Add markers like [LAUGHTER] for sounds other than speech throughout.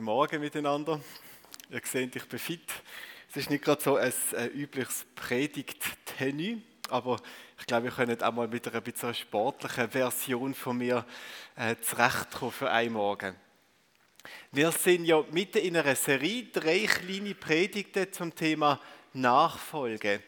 Guten Morgen miteinander. Ihr seht, ich bin fit. Es ist nicht gerade so ein, übliches Predigt-Tenue, aber ich glaube, wir können auch mal mit einer bisschen sportlichen Version von mir äh, zurechtkommen für einen Morgen. Wir sind ja mitten in einer Serie, drei kleine Predigten zum Thema Nachfolge.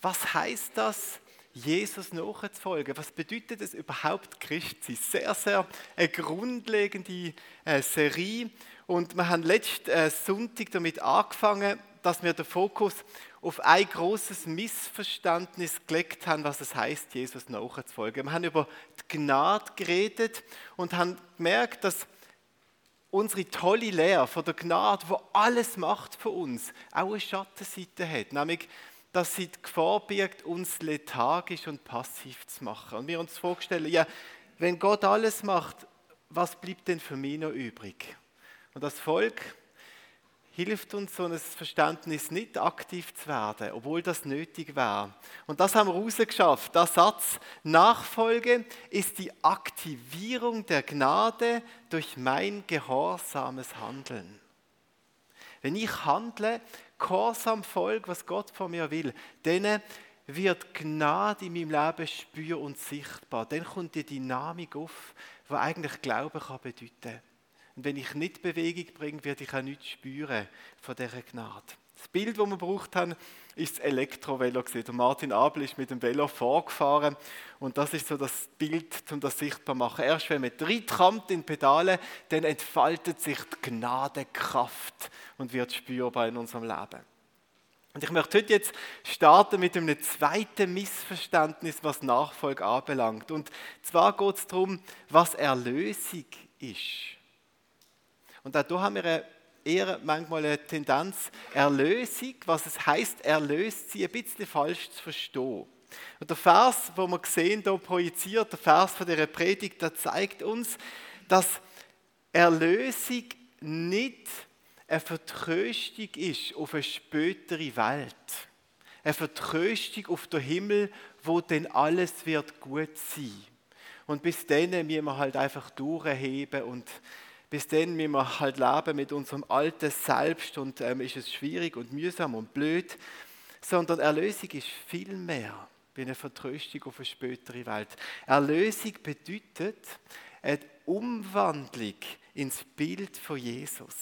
Was heißt das, Jesus nachzufolgen? Was bedeutet es überhaupt, Christ zu sein? Sehr, sehr eine grundlegende äh, Serie. Und wir haben letzten äh, Sonntag damit angefangen, dass wir den Fokus auf ein großes Missverständnis gelegt haben, was es heißt, Jesus nachzufolgen. Wir haben über die Gnade geredet und haben gemerkt, dass unsere tolle Lehre von der Gnade, wo alles macht für uns, auch eine Schattenseite hat, nämlich dass sie die Gefahr birgt, uns lethargisch und passiv zu machen. Und wir uns vorstellen, ja, wenn Gott alles macht, was bleibt denn für mich noch übrig? Und das Volk hilft uns, so ein Verständnis nicht aktiv zu werden, obwohl das nötig wäre. Und das haben wir rausgeschafft. Der Satz Nachfolge ist die Aktivierung der Gnade durch mein gehorsames Handeln. Wenn ich handle, gehorsam folge, was Gott von mir will, dann wird Gnade in meinem Leben spür und sichtbar. Dann kommt die Dynamik auf, die eigentlich Glauben kann bedeuten kann. Und wenn ich nicht Bewegung bringe, werde ich auch nichts spüren von dieser Gnade. Das Bild, das wir gebraucht haben, ist das Elektrovelo. Martin Abel ist mit dem Velo vorgefahren und das ist so das Bild, um das sichtbar zu machen. Erst wenn man reinkommt in Pedale, dann entfaltet sich die Gnadenkraft und wird spürbar in unserem Leben. Und ich möchte heute jetzt starten mit einem zweiten Missverständnis, was Nachfolge anbelangt. Und zwar geht es darum, was Erlösung ist. Und hier haben wir eher manchmal eine Tendenz, Erlösung, was es heißt, erlöst sie, ein bisschen falsch zu verstehen. Und der Vers, wo wir sehen, hier projiziert, der Vers von dieser Predigt, der zeigt uns, dass Erlösung nicht eine Vertröstung ist auf eine spätere Welt. Eine Vertröstung auf den Himmel, wo denn alles wird gut sein. Und bis dann müssen wir halt einfach durchheben und bis dann müssen wir halt leben mit unserem alten Selbst und ähm, ist es schwierig und mühsam und blöd. Sondern Erlösung ist viel mehr wie eine Vertröstung auf eine spätere Welt. Erlösung bedeutet eine Umwandlung ins Bild von Jesus.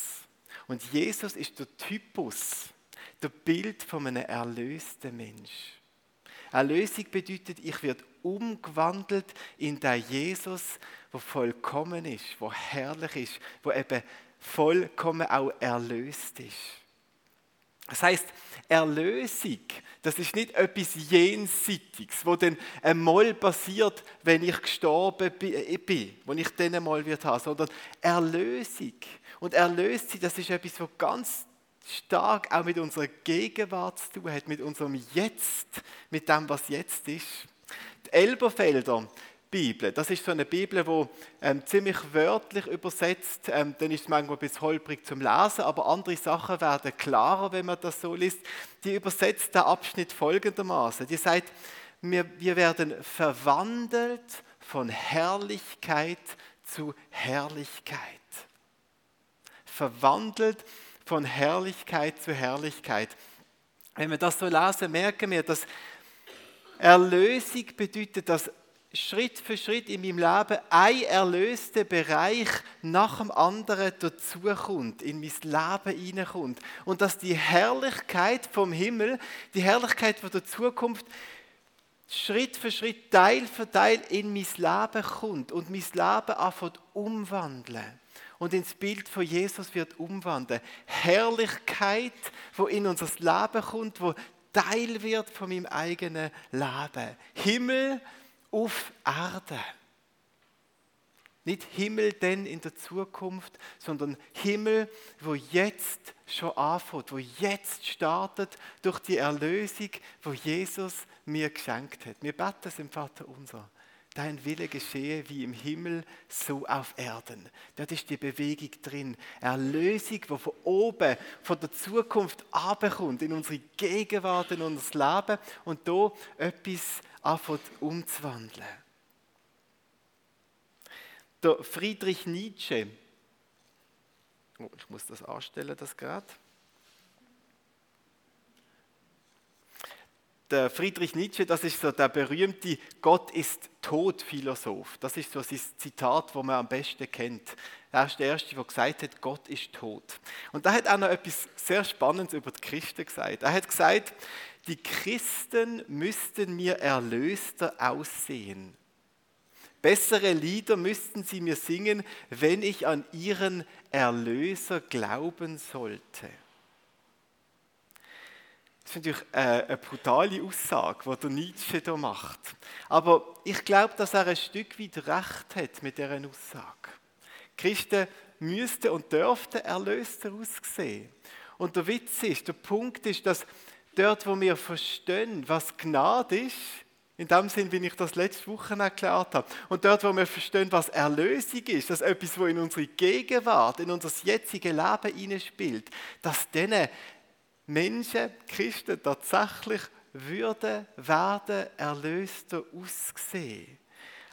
Und Jesus ist der Typus, der Bild von einem erlösten Mensch. Erlösung bedeutet, ich werde umgewandelt in den Jesus, der vollkommen ist, der herrlich ist, der eben vollkommen auch erlöst ist. Das heißt, Erlösung, das ist nicht etwas Jenseitiges, wo dann einmal passiert, wenn ich gestorben bin, wo ich dann einmal wird haben, sondern Erlösung. Und Erlösung, das ist etwas, was ganz stark auch mit unserer Gegenwart zu tun hat, mit unserem Jetzt, mit dem, was jetzt ist. Die Elberfelder Bibel, das ist so eine Bibel, die ähm, ziemlich wörtlich übersetzt, ähm, dann ist es manchmal ein bisschen holprig zum Lesen, aber andere Sachen werden klarer, wenn man das so liest. Die übersetzt den Abschnitt folgendermaßen. Die sagt, wir, wir werden verwandelt von Herrlichkeit zu Herrlichkeit. Verwandelt von Herrlichkeit zu Herrlichkeit. Wenn wir das so lesen, merken wir, dass Erlösung bedeutet, dass Schritt für Schritt in meinem Leben ein erlöster Bereich nach dem anderen dazukommt, in mein Leben hineinkommt. Und dass die Herrlichkeit vom Himmel, die Herrlichkeit von der Zukunft, Schritt für Schritt, Teil für Teil in mein Leben kommt und mein Leben anfängt umwandeln und ins Bild von Jesus wird umwandeln. Herrlichkeit, wo in unser Leben kommt, wo Teil wird von meinem eigenen Leben. Himmel auf Erde. Nicht Himmel denn in der Zukunft, sondern Himmel, wo jetzt schon anfängt, wo jetzt startet durch die Erlösung, wo Jesus mir geschenkt hat. Wir beten es im Vater unser dein Wille geschehe wie im Himmel, so auf Erden. Dort ist die Bewegung drin. Erlösung, die von oben, von der Zukunft abkommt, in unsere Gegenwart, in unser Leben und da etwas anfängt umzuwandeln. Der Friedrich Nietzsche Oh, ich muss das anstellen, das gerade. der Friedrich Nietzsche, das ist so der berühmte Gott ist tot Philosoph. Das ist so sein Zitat, wo man am besten kennt. Er ist der Erste, der gesagt hat, Gott ist tot. Und da hat er noch etwas sehr Spannendes über die Christen gesagt. Er hat gesagt, die Christen müssten mir erlöster aussehen. Bessere Lieder müssten sie mir singen, wenn ich an ihren Erlöser glauben sollte. Das ist natürlich eine brutale Aussage, die der Nietzsche hier macht. Aber ich glaube, dass er ein Stück weit recht hat mit dieser Aussage. Christen müssten und dürften erlöster aussehen. Und der Witz ist, der Punkt ist, dass dort, wo wir verstehen, was Gnade ist, in dem Sinn, wie ich das letzte Woche erklärt habe, und dort, wo wir verstehen, was Erlösung ist, dass etwas, wo in unsere Gegenwart, in unser jetziges Leben hineinspielt, dass denen Menschen, Christen tatsächlich würden werden erlöster aussehen.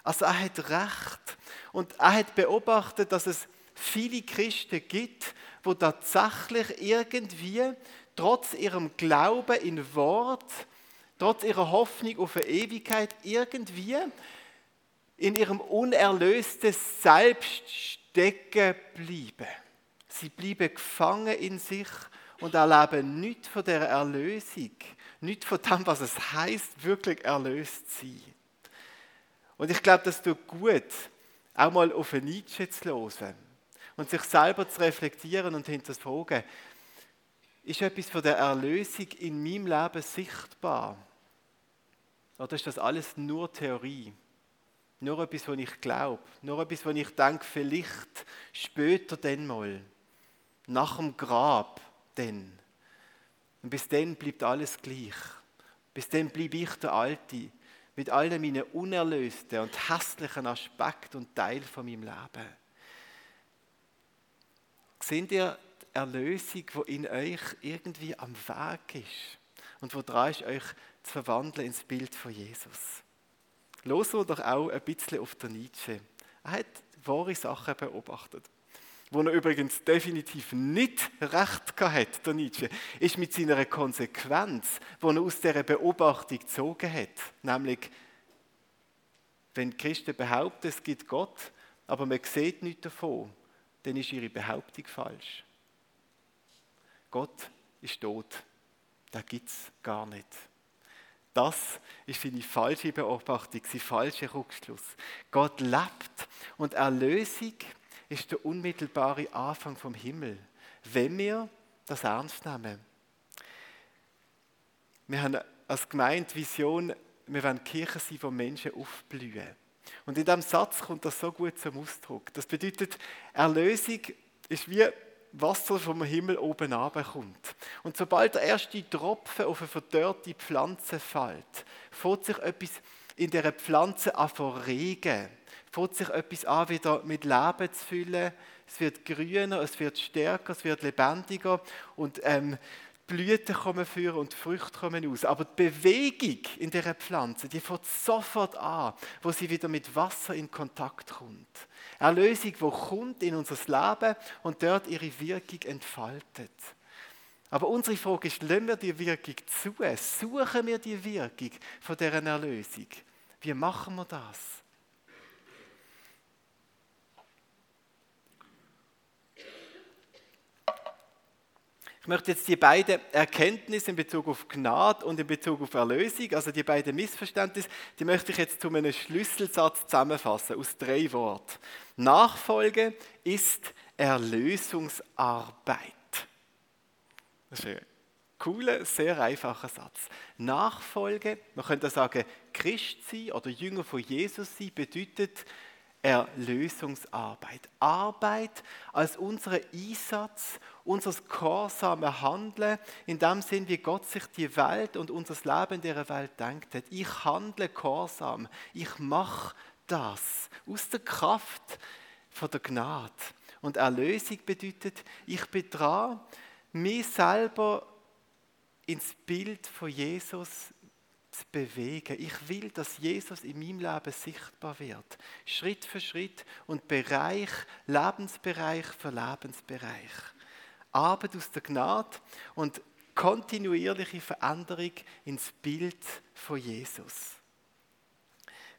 Also er hat recht und er hat beobachtet, dass es viele Christen gibt, wo tatsächlich irgendwie trotz ihrem Glauben in Wort, trotz ihrer Hoffnung auf eine Ewigkeit irgendwie in ihrem unerlösten Selbst stecken bleiben. Sie bleiben gefangen in sich und erleben nichts von der Erlösung, nichts von dem, was es heißt, wirklich erlöst zu sein. Und ich glaube, das tut gut, auch mal auf eine Nietzsche zu hören und sich selber zu reflektieren und hinterfragen, ist etwas von der Erlösung in meinem Leben sichtbar? Oder ist das alles nur Theorie? Nur etwas, was ich glaube, nur etwas, was ich denke, vielleicht später dann mal, nach dem Grab, dann. Und bis dann bleibt alles gleich. Bis dann bleibe ich der Alte mit all meinen unerlösten und hässlichen Aspekten und Teilen von meinem Leben. Seht ihr Erlösung, die in euch irgendwie am Weg ist und wo dran ist, euch zu verwandeln ins Bild von Jesus? Los doch auch ein bisschen auf der Nietzsche. Er hat wahre Sachen beobachtet wo er übrigens definitiv nicht recht hat, der Nietzsche, ist mit seiner Konsequenz, die er aus dieser Beobachtung gezogen hat. Nämlich, wenn Christen behaupten, es gibt Gott, aber man sieht nichts davon, dann ist ihre Behauptung falsch. Gott ist tot. Da gibt es gar nicht. Das ist seine falsche Beobachtung, sein falscher Rückschluss. Gott lebt und Erlösung ist der unmittelbare Anfang vom Himmel, wenn wir das ernst nehmen. Wir haben als Gemeinde Vision, wir wollen Kirche sein, wo Menschen aufblühen. Und in diesem Satz kommt das so gut zum Ausdruck. Das bedeutet, Erlösung ist wie Wasser vom Himmel oben kommt. Und sobald der erste Tropfen auf eine verdörrte Pflanze fällt, fängt sich etwas in dieser Pflanze an regen fängt sich etwas an, wieder mit Leben zu füllen. Es wird grüner, es wird stärker, es wird lebendiger und ähm, Blüten kommen für und Früchte kommen aus. Aber die Bewegung in dieser Pflanze, die fängt sofort an, wo sie wieder mit Wasser in Kontakt kommt. Erlösung, wo kommt in unser Leben und dort ihre Wirkung entfaltet. Aber unsere Frage ist, lassen wir die Wirkung zu? Suchen wir die Wirkung von deren Erlösung? Wie machen wir das? Ich möchte jetzt die beiden Erkenntnisse in Bezug auf Gnade und in Bezug auf Erlösung, also die beiden Missverständnisse, die möchte ich jetzt zu einem Schlüsselsatz zusammenfassen aus drei Worten. Nachfolge ist Erlösungsarbeit. Das ist ein cooler, sehr einfacher Satz. Nachfolge, man könnte sagen, Christ sein oder Jünger von Jesus sein, bedeutet Erlösungsarbeit. Arbeit als unser Einsatz, unser gehorsames Handeln, in dem Sinn, wie Gott sich die Welt und unser Leben in dieser Welt denkt hat. Ich handle gehorsam, ich mache das aus der Kraft von der Gnade. Und Erlösung bedeutet, ich bin mich selber ins Bild von Jesus zu bewegen. Ich will, dass Jesus in meinem Leben sichtbar wird. Schritt für Schritt und Bereich, Lebensbereich für Lebensbereich. Arbeit aus der Gnade und kontinuierliche Veränderung ins Bild von Jesus.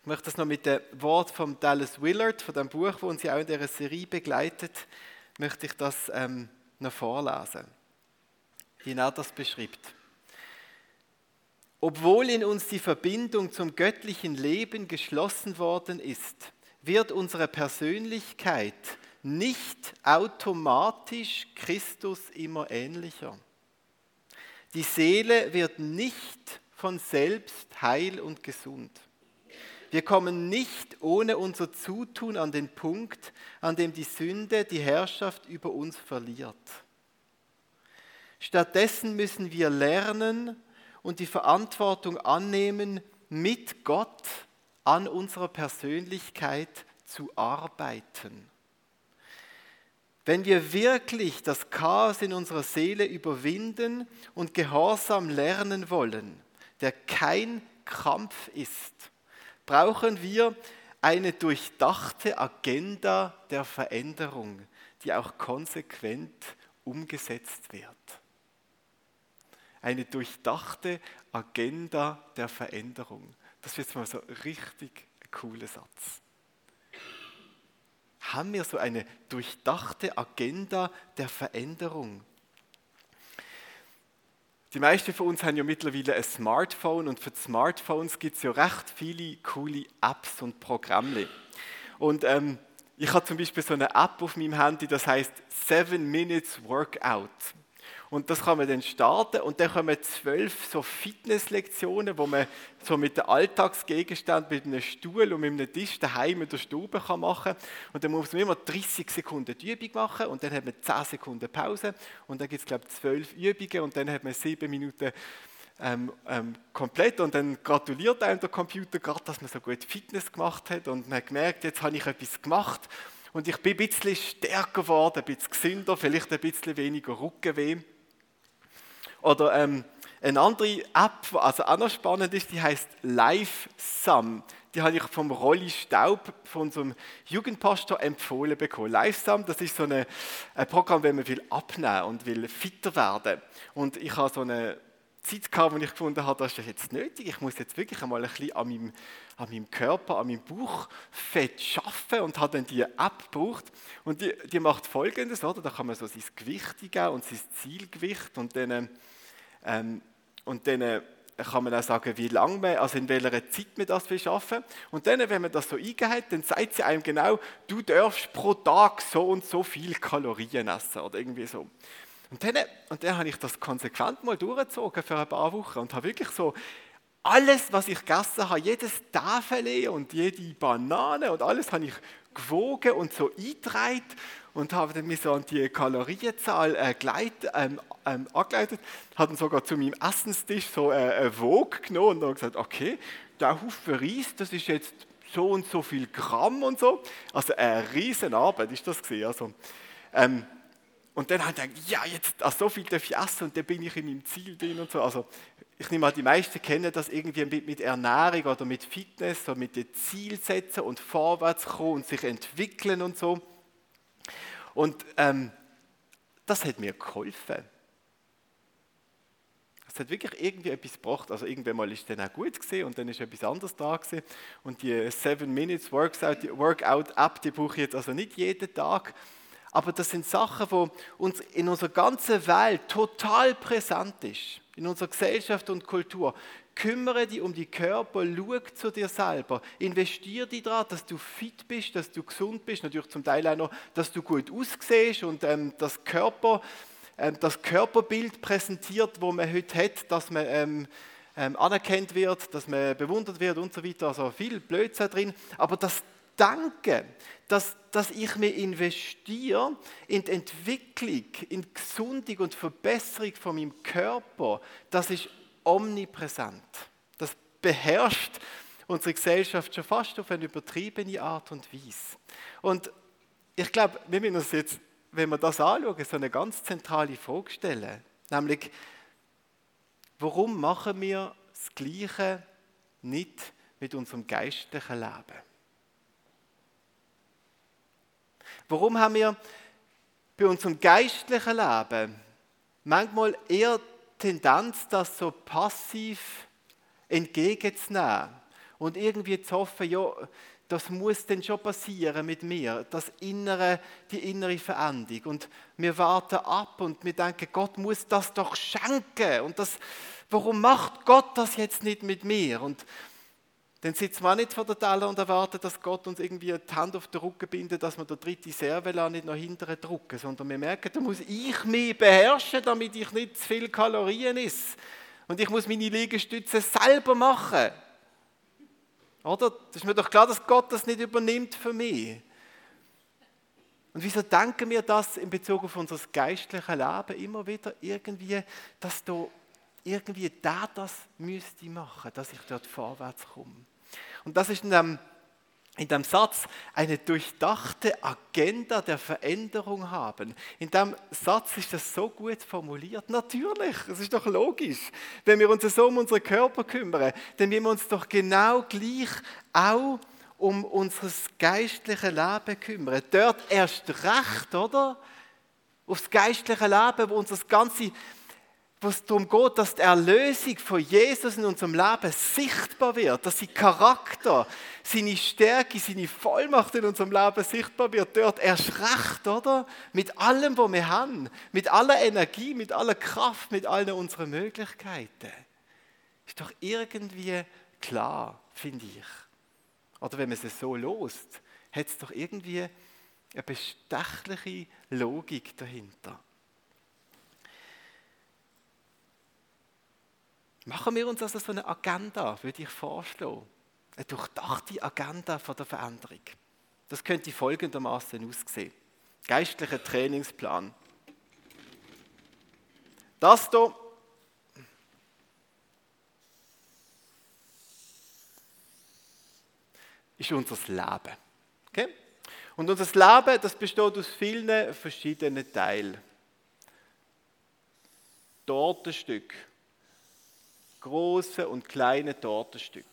Ich möchte das noch mit dem Wort von Dallas Willard, von dem Buch, das uns ja auch in dieser Serie begleitet, möchte ich das ähm, noch vorlesen, wie er das beschreibt. Obwohl in uns die Verbindung zum göttlichen Leben geschlossen worden ist, wird unsere Persönlichkeit nicht automatisch Christus immer ähnlicher. Die Seele wird nicht von selbst heil und gesund. Wir kommen nicht ohne unser Zutun an den Punkt, an dem die Sünde die Herrschaft über uns verliert. Stattdessen müssen wir lernen, und die Verantwortung annehmen, mit Gott an unserer Persönlichkeit zu arbeiten. Wenn wir wirklich das Chaos in unserer Seele überwinden und Gehorsam lernen wollen, der kein Kampf ist, brauchen wir eine durchdachte Agenda der Veränderung, die auch konsequent umgesetzt wird eine durchdachte Agenda der Veränderung. Das ist jetzt mal so ein richtig cooler Satz. Haben wir so eine durchdachte Agenda der Veränderung? Die meisten von uns haben ja mittlerweile ein Smartphone und für Smartphones gibt es ja recht viele coole Apps und Programme. Und ähm, ich habe zum Beispiel so eine App auf meinem Handy, das heißt 7 Minutes Workout. Und das kann man dann starten. Und dann kommen zwölf so Fitnesslektionen, wo man so mit dem Alltagsgegenstand, mit einem Stuhl und mit einem Tisch daheim in der Stube kann machen. Und dann muss man immer 30 Sekunden die Übung machen. Und dann hat man 10 Sekunden Pause. Und dann gibt es, glaube ich, zwölf Übungen. Und dann hat man sieben Minuten ähm, ähm, komplett. Und dann gratuliert einem der Computer gerade, dass man so gut Fitness gemacht hat. Und man hat gemerkt, jetzt habe ich etwas gemacht und ich bin ein bisschen stärker geworden, ein bisschen gesünder, vielleicht ein bisschen weniger Rückenweh. Oder ähm, eine andere App, die also auch noch spannend ist, die heißt LiveSum. Die habe ich vom Rolli Staub, von unserem Jugendpastor, empfohlen bekommen. LiveSum, das ist so eine, ein Programm, wenn man will abnehmen und will fitter werden. Und ich habe so eine Zeit gehabt, wo ich gefunden habe, das ist jetzt nötig. Ich muss jetzt wirklich einmal ein bisschen an meinem, an meinem Körper, an meinem Bauchfett schaffen und habe dann die App gebraucht. Und die, die macht folgendes, oder? Da kann man so sein Gewicht eingeben und sein Zielgewicht und dann, ähm, und dann kann man auch sagen, wie lange man, also in welcher Zeit man das will schaffen. Und dann, wenn man das so eingeht, dann sagt sie einem genau, du darfst pro Tag so und so viel Kalorien essen oder irgendwie so. Und dann, und dann habe ich das konsequent mal durchgezogen für ein paar Wochen und habe wirklich so alles, was ich gegessen habe, jedes Tafel und jede Banane und alles habe ich gewogen und so eingetragen und habe dann mich so an die Kalorienzahl äh, gleit, ähm, ähm, angeleitet, habe dann sogar zu meinem Essenstisch so äh, eine Waage genommen und dann gesagt, okay, der Haufen Reis, das ist jetzt so und so viel Gramm und so. Also eine riesen Arbeit ist das gewesen. Also, ähm, und dann habe ich gedacht, ja, jetzt also so viel darf ich essen und dann bin ich in meinem Ziel drin und so. Also ich nehme an, die meisten kennen das irgendwie mit, Ernährung oder mit Fitness, so mit den Zielsetzen und vorwärts kommen und sich entwickeln und so. Und ähm, das hat mir geholfen. Es hat wirklich irgendwie etwas gebracht. Also irgendwann mal ist es dann auch gut gesehen und dann ist etwas anderes da gewesen. Und die 7 Minutes Workout, Workout die brauche ich jetzt also nicht jeden Tag. Aber das sind Sachen, die uns in unserer ganzen Welt total präsent ist. In unserer Gesellschaft und Kultur. Kümmere dich um die Körper, schau zu dir selber. Investiere dich daran, dass du fit bist, dass du gesund bist. Natürlich zum Teil auch noch, dass du gut aussiehst und ähm, das, Körper, ähm, das Körperbild präsentiert, wo man heute hat, dass man ähm, ähm, anerkannt wird, dass man bewundert wird und so weiter. Also viel Blödsinn drin. Aber das Denken, dass, dass ich mir investiere in die Entwicklung, in die Gesundung und Verbesserung von meinem Körper, das ist omnipräsent. Das beherrscht unsere Gesellschaft schon fast auf eine übertriebene Art und Weise. Und ich glaube, wir müssen uns jetzt, wenn wir das anschauen, so eine ganz zentrale Frage stellen. Nämlich, warum machen wir das Gleiche nicht mit unserem geistlichen Leben. Warum haben wir bei unserem geistlichen Leben manchmal eher Tendenz, das so passiv entgegenzunehmen und irgendwie zu hoffen, ja, das muss denn schon passieren mit mir, das innere, die innere Veränderung. Und wir warten ab und wir denken, Gott muss das doch schenken. Und das, warum macht Gott das jetzt nicht mit mir? Und dann sitzen wir nicht vor der Teller und erwarten, dass Gott uns irgendwie die Hand auf den Rücken bindet, dass wir der dritte Servela nicht noch hinterher drücken, sondern wir merken, da muss ich mich beherrschen, damit ich nicht zu viel Kalorien esse. Und ich muss meine Liegestütze selber machen. Oder? Das ist mir doch klar, dass Gott das nicht übernimmt für mich. Und wieso denken wir das in Bezug auf unser geistliches Leben immer wieder irgendwie, dass da irgendwie der das müsste machen, dass ich dort vorwärts komme. Und das ist in dem, in dem Satz eine durchdachte Agenda der Veränderung haben. In dem Satz ist das so gut formuliert. Natürlich, es ist doch logisch. Wenn wir uns so um unseren Körper kümmern, dann müssen wir uns doch genau gleich auch um unser geistliches Leben kümmern. Dort erst recht, oder? Aufs geistliche Leben, wo unser ganzes wo es darum geht, dass die Erlösung von Jesus in unserem Leben sichtbar wird, dass sein Charakter, seine Stärke, seine Vollmacht in unserem Leben sichtbar wird, dort erst recht, oder? Mit allem, was wir haben, mit aller Energie, mit aller Kraft, mit allen unseren Möglichkeiten. Ist doch irgendwie klar, finde ich. Oder wenn man es so lost, hat es doch irgendwie eine bestechliche Logik dahinter. Machen wir uns also so eine Agenda, würde ich vorschlagen. Eine durchdachte Agenda von der Veränderung. Das könnte folgendermaßen aussehen. Geistlicher Trainingsplan. Das hier ist unser Leben. Okay? Und unser Leben, das besteht aus vielen verschiedenen Teilen. Tortenstück große und kleine Tortenstück.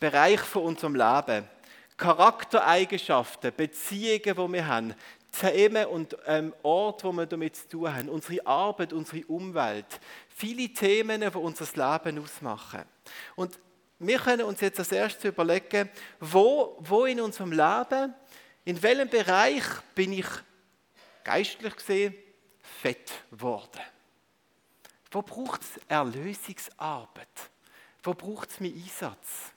Bereich von unserem Leben, Charaktereigenschaften, Beziehungen, die wir haben, Themen und ähm, Orte, wo wir damit zu tun haben, unsere Arbeit, unsere Umwelt, viele Themen, die unser Leben ausmachen. Und wir können uns jetzt als erstes überlegen, wo, wo in unserem Leben, in welchem Bereich bin ich geistlich gesehen fett geworden. Wo braucht es Erlösungsarbeit? Wo braucht es meinen Einsatz?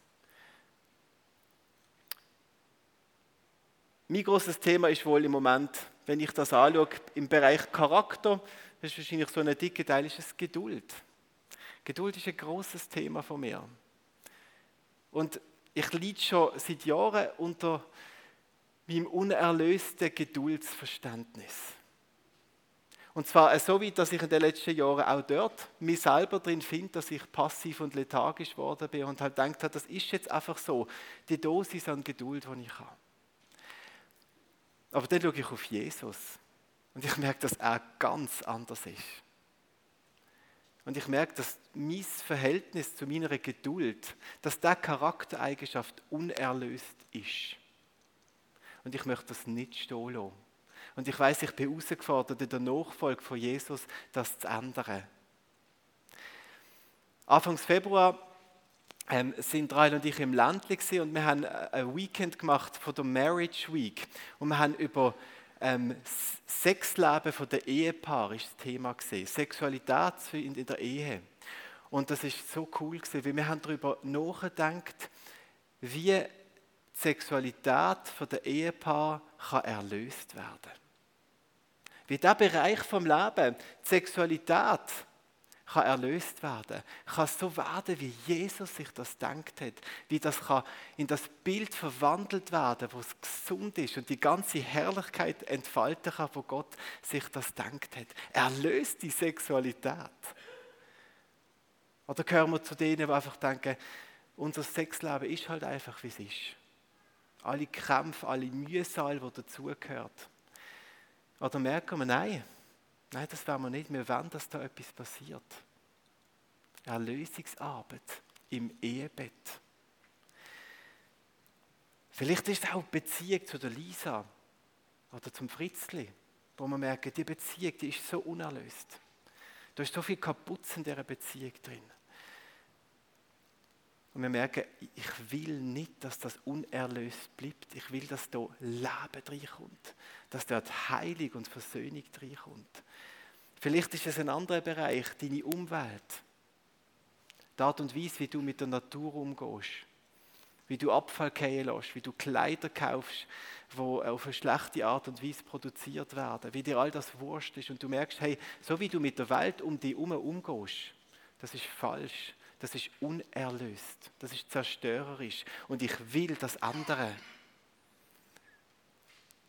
Mein großes Thema ist wohl im Moment, wenn ich das anschaue, im Bereich Charakter, das ist wahrscheinlich so ein dicker Teil, ist es Geduld. Geduld ist ein großes Thema von mir. Und ich leide schon seit Jahren unter meinem unerlösten Geduldsverständnis. Und zwar so weit, dass ich in den letzten Jahren auch dort mich selber drin finde, dass ich passiv und lethargisch geworden bin und halt gedacht das ist jetzt einfach so, die Dosis an Geduld, die ich habe. Aber dann schaue ich auf Jesus und ich merke, dass er ganz anders ist. Und ich merke, dass mein Verhältnis zu meiner Geduld, dass der Charaktereigenschaft unerlöst ist. Und ich möchte das nicht stehen lassen. Und ich weiß, ich bin herausgefordert, in der Nachfolge von Jesus das zu ändern. Anfangs Februar ähm, sind Rael und ich im Ländli und wir haben ein Weekend gemacht von der Marriage Week und wir haben über ähm, Sexleben von der Ehepaar ist das Thema gesehen, Sexualität in, der Ehe. Und das ist so cool gewesen, weil wir haben darüber nachgedacht, wie die Sexualität von der Ehepaar kann erlöst werden wie der Bereich vom Leben, die Sexualität, kann erlöst werden, kann so werden, wie Jesus sich das denkt hat, wie das kann in das Bild verwandelt werden, wo es gesund ist und die ganze Herrlichkeit entfalten kann, wo Gott sich das denkt hat. Erlöst die Sexualität. Oder gehören wir zu denen, die einfach denken, unser Sexleben ist halt einfach, wie es ist. Alle Kämpfe, alle Mühsal, die dazugehört. Oder merken wir, nein, nein, das wollen wir nicht. Wir wollen, dass da etwas passiert. Erlösungsarbeit im Ehebett. Vielleicht ist es auch die Beziehung zu der Lisa oder zum Fritzli, wo man merkt, die Beziehung die ist so unerlöst. Da ist so viel kaputt in dieser Beziehung drin. Und wir merken, ich will nicht, dass das unerlöst bleibt. Ich will, dass da Leben reinkommt. Dass dort Heilung und Versöhnung reinkommt. Vielleicht ist es ein anderer Bereich, deine Umwelt. Die Art und Weise, wie du mit der Natur umgehst. Wie du Abfall fallen lässt, wie du Kleider kaufst, die auf eine schlechte Art und Weise produziert werden. Wie dir all das wurscht ist. Und du merkst, hey, so wie du mit der Welt um dich herum umgehst, das ist falsch das ist unerlöst, das ist zerstörerisch und ich will das andere.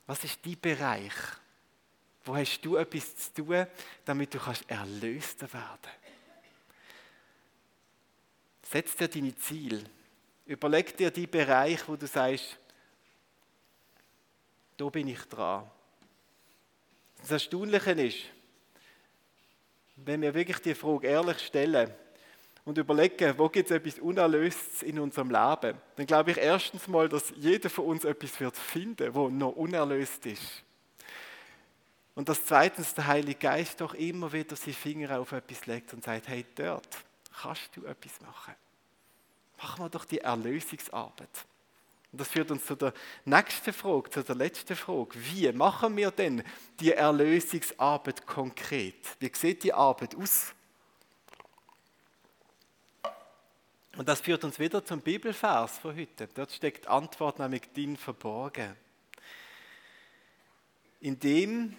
Was ist dein Bereich? Wo hast du etwas zu tun, damit du kannst erlöster werden? Setz dir deine Ziele. Überleg dir die Bereich, wo du sagst, da bin ich dran. Das Erstaunliche ist, wenn wir wirklich die Frage ehrlich stellen, und überlegen, wo gibt es etwas Unerlöstes in unserem Leben, dann glaube ich erstens mal, dass jeder von uns etwas wird finden, wo noch unerlöst ist. Und dass zweitens der Heilige Geist doch immer wieder seine Finger auf etwas legt und sagt, hey, dort kannst du etwas machen. Machen wir doch die Erlösungsarbeit. Und das führt uns zu der nächsten Frage, zu der letzten Frage. Wie machen wir denn die Erlösungsarbeit konkret? Wie sieht die Arbeit aus? Und das führt uns wieder zum Bibelvers von heute. Dort steckt Antwort nämlich din verborgen. Indem,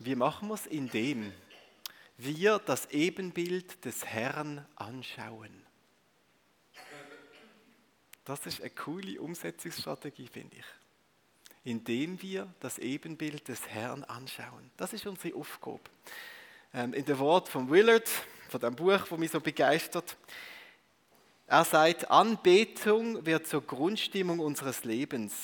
wie machen wir es? Indem wir das Ebenbild des Herrn anschauen. Das ist eine coole Umsetzungsstrategie, finde ich. Indem wir das Ebenbild des Herrn anschauen. Das ist unsere Aufgabe. Ähm, in dem Wort von Willard, von dem Buch, das mich so begeistert, er sagt, Anbetung wird zur Grundstimmung unseres Lebens.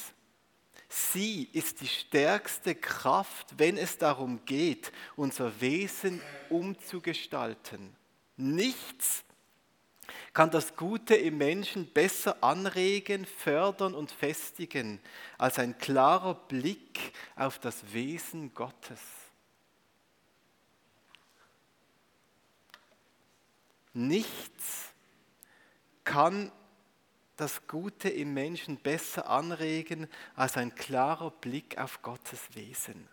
Sie ist die stärkste Kraft, wenn es darum geht, unser Wesen umzugestalten. Nichts kann das Gute im Menschen besser anregen, fördern und festigen als ein klarer Blick auf das Wesen Gottes. Nichts kann das Gute im Menschen besser anregen als ein klarer Blick auf Gottes Wesen.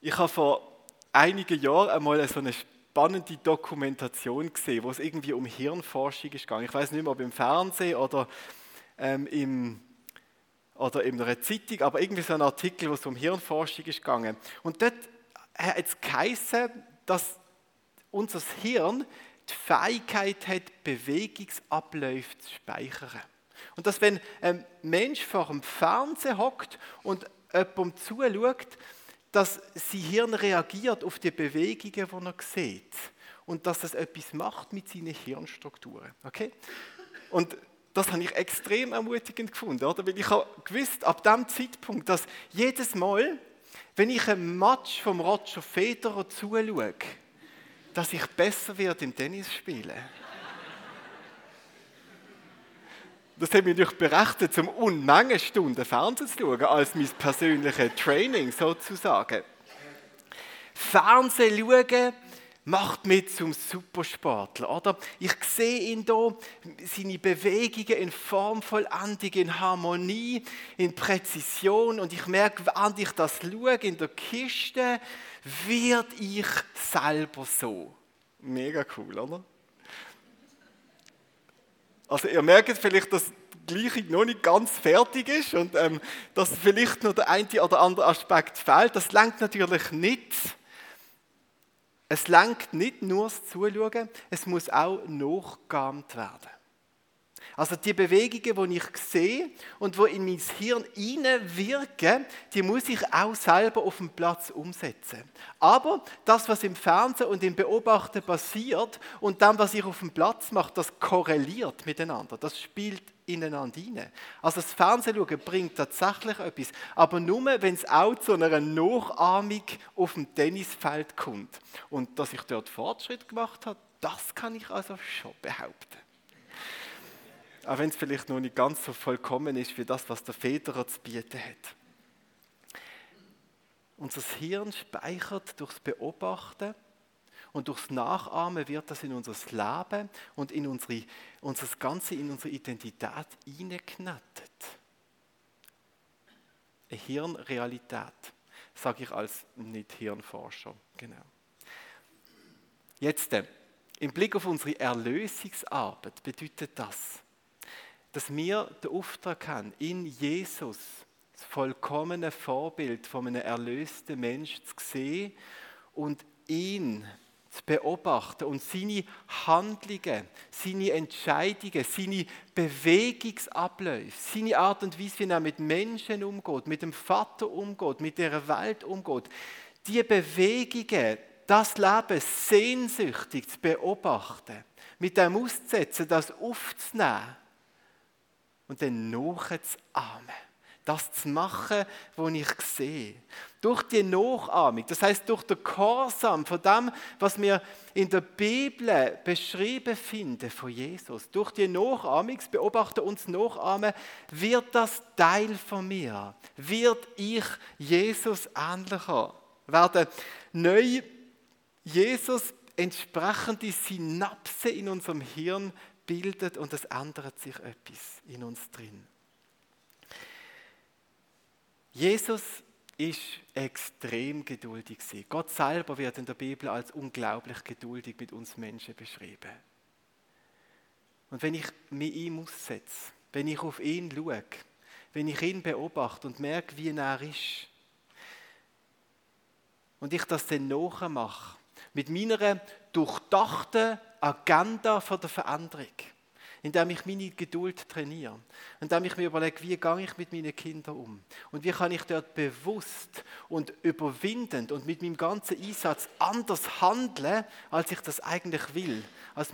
Ich habe vor einigen Jahren einmal so eine spannende Dokumentation gesehen, wo es irgendwie um Hirnforschung gegangen. Ich weiß nicht mehr, ob im Fernsehen oder ähm, im oder in einer Zeitung, aber irgendwie so ein Artikel, wo es um Hirnforschung gegangen. Und dort hat es geheißen, dass unser Hirn die Fähigkeit hat, Bewegungsabläufe zu speichern. Und dass wenn ein Mensch vor dem Fernsehen hockt und jemandem zuschaut, dass sein Hirn reagiert auf die Bewegungen, die er sieht. Und dass das etwas macht mit seinen Hirnstrukturen. Okay? Und das habe ich extrem ermutigend gefunden, oder? Weil ich habe gewusst, ab dem Zeitpunkt, dass jedes Mal, wenn ich ein Match vom Roger Federer zuschaue, dass ich besser werde im Tennis spielen. Das hat mich natürlich berechtigt, zum Unmengen Stunden Fernsehen zu schauen, als mein persönliches Training sozusagen. Fernsehen schauen macht mich zum Supersportler, oder? Ich sehe ihn da, seine Bewegungen in Formvollendung, in Harmonie, in Präzision und ich merke, während ich das schaue in der Kiste, wird ich selber so. Mega cool, oder? Also ihr merkt vielleicht, dass die Gleichung noch nicht ganz fertig ist und ähm, dass vielleicht noch der eine oder andere Aspekt fehlt. Das lenkt natürlich nicht es lenkt nicht nur das Zuschauen, es muss auch nachgeahmt werden. Also die Bewegungen, die ich sehe und die in mein Hirn wirken, die muss ich auch selber auf dem Platz umsetzen. Aber das, was im Fernsehen und im Beobachten passiert und dann, was ich auf dem Platz mache, das korreliert miteinander. Das spielt ineinander hinein. Also das Fernsehen schauen bringt tatsächlich etwas, aber nur, wenn es auch zu einer Nachahmung auf dem Tennisfeld kommt. Und dass ich dort Fortschritt gemacht habe, das kann ich also schon behaupten. Auch wenn es vielleicht noch nicht ganz so vollkommen ist wie das, was der Federer zu bieten hat. Unser Hirn speichert durchs Beobachten und durchs Nachahmen wird das in unser Leben und in unsere, unser Ganze, in unsere Identität hineingeknettet. Eine Hirnrealität, sage ich als Nicht-Hirnforscher. Genau. Jetzt, äh, im Blick auf unsere Erlösungsarbeit bedeutet das, dass wir den Auftrag haben, in Jesus das vollkommene Vorbild von einem erlösten Menschen zu sehen und ihn zu beobachten und seine Handlungen, seine Entscheidungen, seine Bewegungsabläufe, seine Art und Weise, wie er mit Menschen umgeht, mit dem Vater umgeht, mit der Welt umgeht, die Bewegungen, das Leben sehnsüchtig zu beobachten, mit dem auszusetzen, das aufzunehmen und dann nachzuahmen. Das zu machen, was ich sehe. Durch die Nachahmung, das heißt durch den Gehorsam von dem, was wir in der Bibel beschrieben finden von Jesus, durch die Nachahmung, das Beobachten und Nachahmen, wird das Teil von mir, wird ich Jesus ähnlicher, werden neu Jesus entsprechende Synapsen in unserem Hirn bildet und es ändert sich etwas in uns drin. Jesus ist extrem geduldig. Gott selber wird in der Bibel als unglaublich geduldig mit uns Menschen beschrieben. Und wenn ich mich ihm aussetze, wenn ich auf ihn schaue, wenn ich ihn beobachte und merke, wie er ist, und ich das dann nachmache, mit meiner durchdachten Agenda von der Veränderung, indem ich meine Geduld trainiere, indem ich mir überlege, wie gehe ich mit meinen Kindern um und wie kann ich dort bewusst und überwindend und mit meinem ganzen Einsatz anders handeln, als ich das eigentlich will, als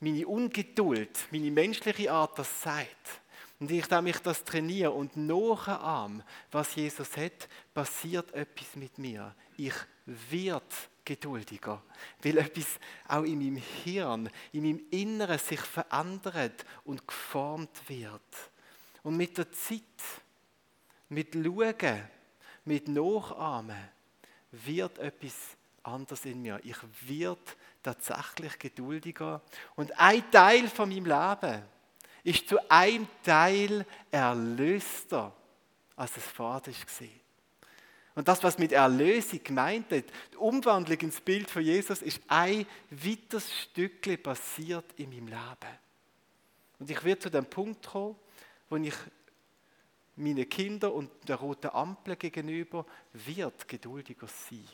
meine Ungeduld, meine menschliche Art das sagt. Und ich das trainiere und nachahme, was Jesus hat, passiert etwas mit mir. Ich werde geduldiger, weil etwas auch in meinem Hirn, in meinem Inneren sich verändert und geformt wird. Und mit der Zeit, mit Schauen, mit Nachahmen, wird etwas anders in mir. Ich werde tatsächlich geduldiger. Und ein Teil von meinem Leben ist zu einem Teil erlöster, als es vorher war. Und das, was mit Erlösung gemeint wird, die Umwandlung ins Bild von Jesus, ist ein weiteres Stückchen passiert in meinem Leben. Und ich werde zu dem Punkt kommen, wo ich meinen Kindern und der roten Ampel gegenüber wird geduldiger sein.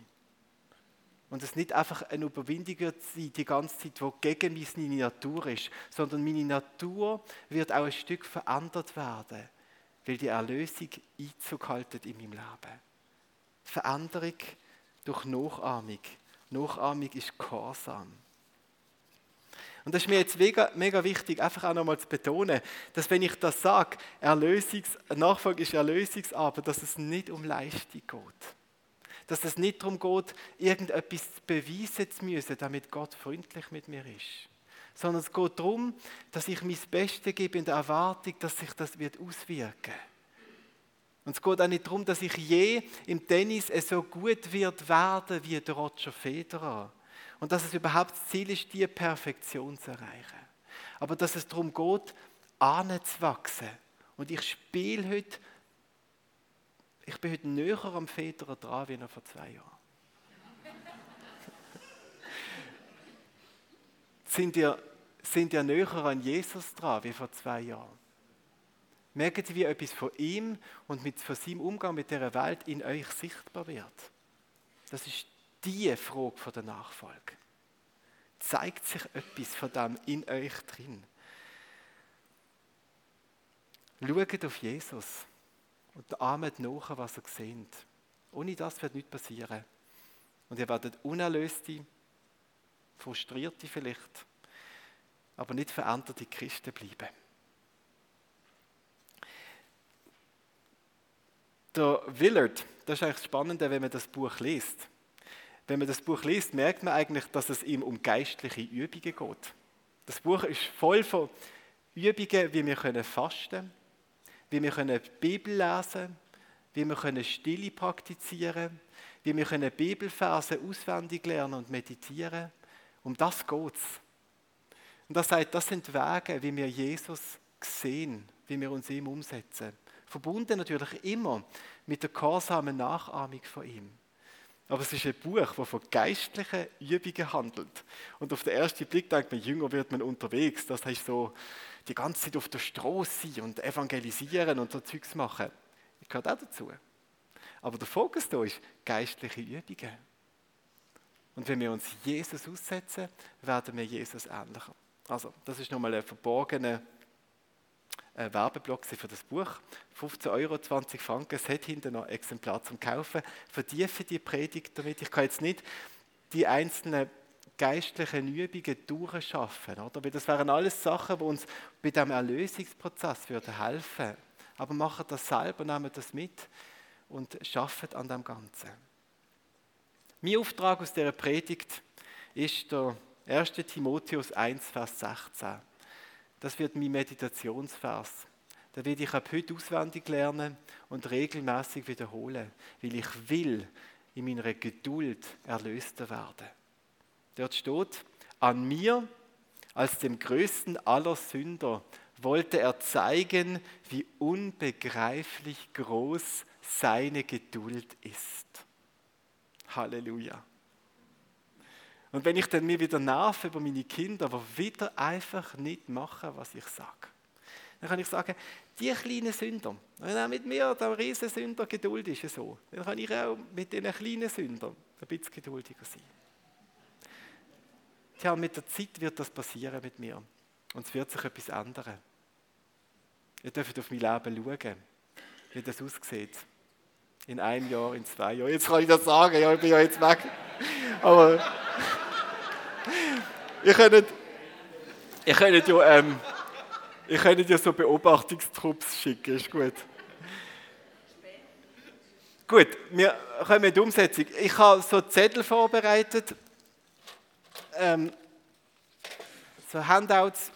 Und es nicht einfach ein Überwindiger sein, die ganze Zeit, wo gegen meine Natur ist, sondern meine Natur wird auch ein Stück verändert werden, weil die Erlösung Einzug in meinem Leben. Veränderung durch Nachahmung. Nachahmung ist Gehorsam. Und das ist mir jetzt mega, mega wichtig, einfach auch nochmal zu betonen, dass wenn ich das sage, Nachfolge ist Erlösungsarbeit, dass es nicht um Leistung geht. Dass es nicht darum geht, irgendetwas beweisen zu müssen, damit Gott freundlich mit mir ist. Sondern es geht darum, dass ich mein Bestes gebe in der Erwartung, dass sich das wird auswirken wird. Und es geht auch nicht darum, dass ich je im Tennis so gut wird werden wie der Roger Federer. Und dass es überhaupt das Ziel ist, die Perfektion zu erreichen. Aber dass es darum geht, anzuwachsen. Und ich spiele heute, ich bin heute näher am Federer dran, wie noch vor zwei Jahren. [LAUGHS] sind ihr, sind ihr näher an Jesus dran, wie vor zwei Jahren? Merken Sie, wie etwas von ihm und mit, von seinem Umgang mit dieser Welt in euch sichtbar wird? Das ist die Frage von der Nachfolge. Zeigt sich etwas von dem in euch drin? Schaut auf Jesus und ahmet nach, was ihr seht. Ohne das wird nichts passieren. Und ihr werdet unerlöste, frustrierte vielleicht, aber nicht veränderte Christen bleiben. Der Willard, das ist eigentlich das Spannende, wenn man das Buch liest. Wenn man das Buch liest, merkt man eigentlich, dass es ihm um geistliche Übungen geht. Das Buch ist voll von Übungen, wie wir können fasten, wie wir können die Bibel lesen, wie wir können Stille praktizieren, wie wir können Bibelverse auswendig lernen und meditieren. Um das geht es. Und das sagt, das sind Wege, wie wir Jesus sehen, wie wir uns ihm umsetzen. Verbunden natürlich immer mit der gehorsamen Nachahmung von ihm. Aber es ist ein Buch, das von geistlichen Übungen handelt. Und auf den ersten Blick denkt man, jünger wird man unterwegs. Das heißt so, die ganze Zeit auf der Straße sein und evangelisieren und so Zeugs machen. Das gehört auch dazu. Aber der Fokus hier ist geistliche Übungen. Und wenn wir uns Jesus aussetzen, werden wir Jesus ähnlicher. Also, das ist nochmal ein verborgener äh, Werbeblock für das Buch. 15 Euro, 20 Franken. Es hat hinten noch ein Exemplar zum Kaufen. Vertiefe die Predigt damit. Ich kann jetzt nicht die einzelnen geistlichen Übungen durchschaffen. Oder? Das wären alles Sachen, die uns bei diesem Erlösungsprozess würden helfen Aber machen das selber, nehmen das mit und schaffen an dem Ganzen. Mein Auftrag aus dieser Predigt ist der 1. Timotheus 1, Vers 16. Das wird mein Meditationsvers. Da werde ich ab heute auswendig lernen und regelmäßig wiederholen, weil ich will in meiner Geduld erlöster werden. Dort steht, an mir als dem größten aller Sünder wollte er zeigen, wie unbegreiflich groß seine Geduld ist. Halleluja. Und wenn ich dann mir wieder nerv über meine Kinder, aber wieder einfach nicht machen, was ich sage, dann kann ich sagen, die kleinen Sünder, wenn auch mit mir der Riesensünder Geduld ist so, dann kann ich auch mit den kleinen Sündern ein bisschen geduldiger sein. Tja, mit der Zeit wird das passieren mit mir. Und es wird sich etwas ändern. Ihr dürft auf mein Leben schauen, wie das aussieht. In einem Jahr, in zwei Jahren. Jetzt kann ich das sagen, ja, ich bin ja jetzt weg. Aber ihr könnt, ihr könnt ja, ähm, ihr könnt ja so Beobachtungstrupps schicken, ist gut. Gut, wir kommen in die Umsetzung. Ich habe so Zettel vorbereitet, ähm, so Handouts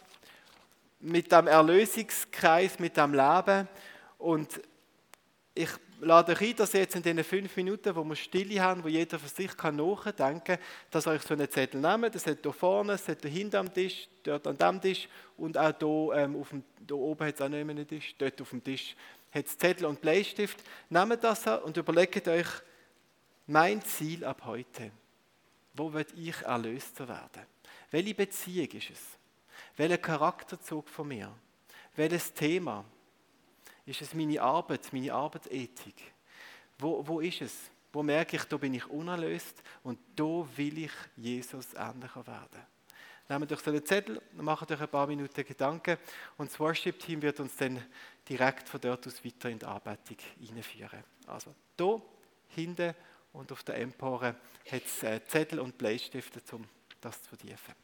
mit dem Erlösungskreis, mit dem Leben. Und ich lade euch ein, dass ihr jetzt in diesen fünf Minuten, wo wir Stille haben, wo jeder für sich kann nachdenken kann, dass ihr euch so einen Zettel nehmt. Das hat hier vorne, das hat hier hinten am Tisch, dort an dem Tisch und auch hier, ähm, auf dem, hier oben hat es auch noch einen Tisch, dort auf dem Tisch hat es Zettel und Bleistift. Nehmt das und überlegt euch mein Ziel ab heute. Wo will ich erlöster werden? Welche Beziehung ist es? Welcher Charakterzug von mir? Welches Thema? Ist es meine Arbeit, meine Arbeitsethik? Wo, wo ist es? Wo merke ich, da bin ich unerlöst und da will ich Jesus ähnlicher werden? Nehmt euch so einen Zettel, macht euch ein paar Minuten Gedanken und das Worship-Team wird uns dann direkt von dort aus weiter in die Anbetung einführen. Also hier, hinten und auf der Empore hat es äh, Zettel und Bleistifte, um das zu vertiefen.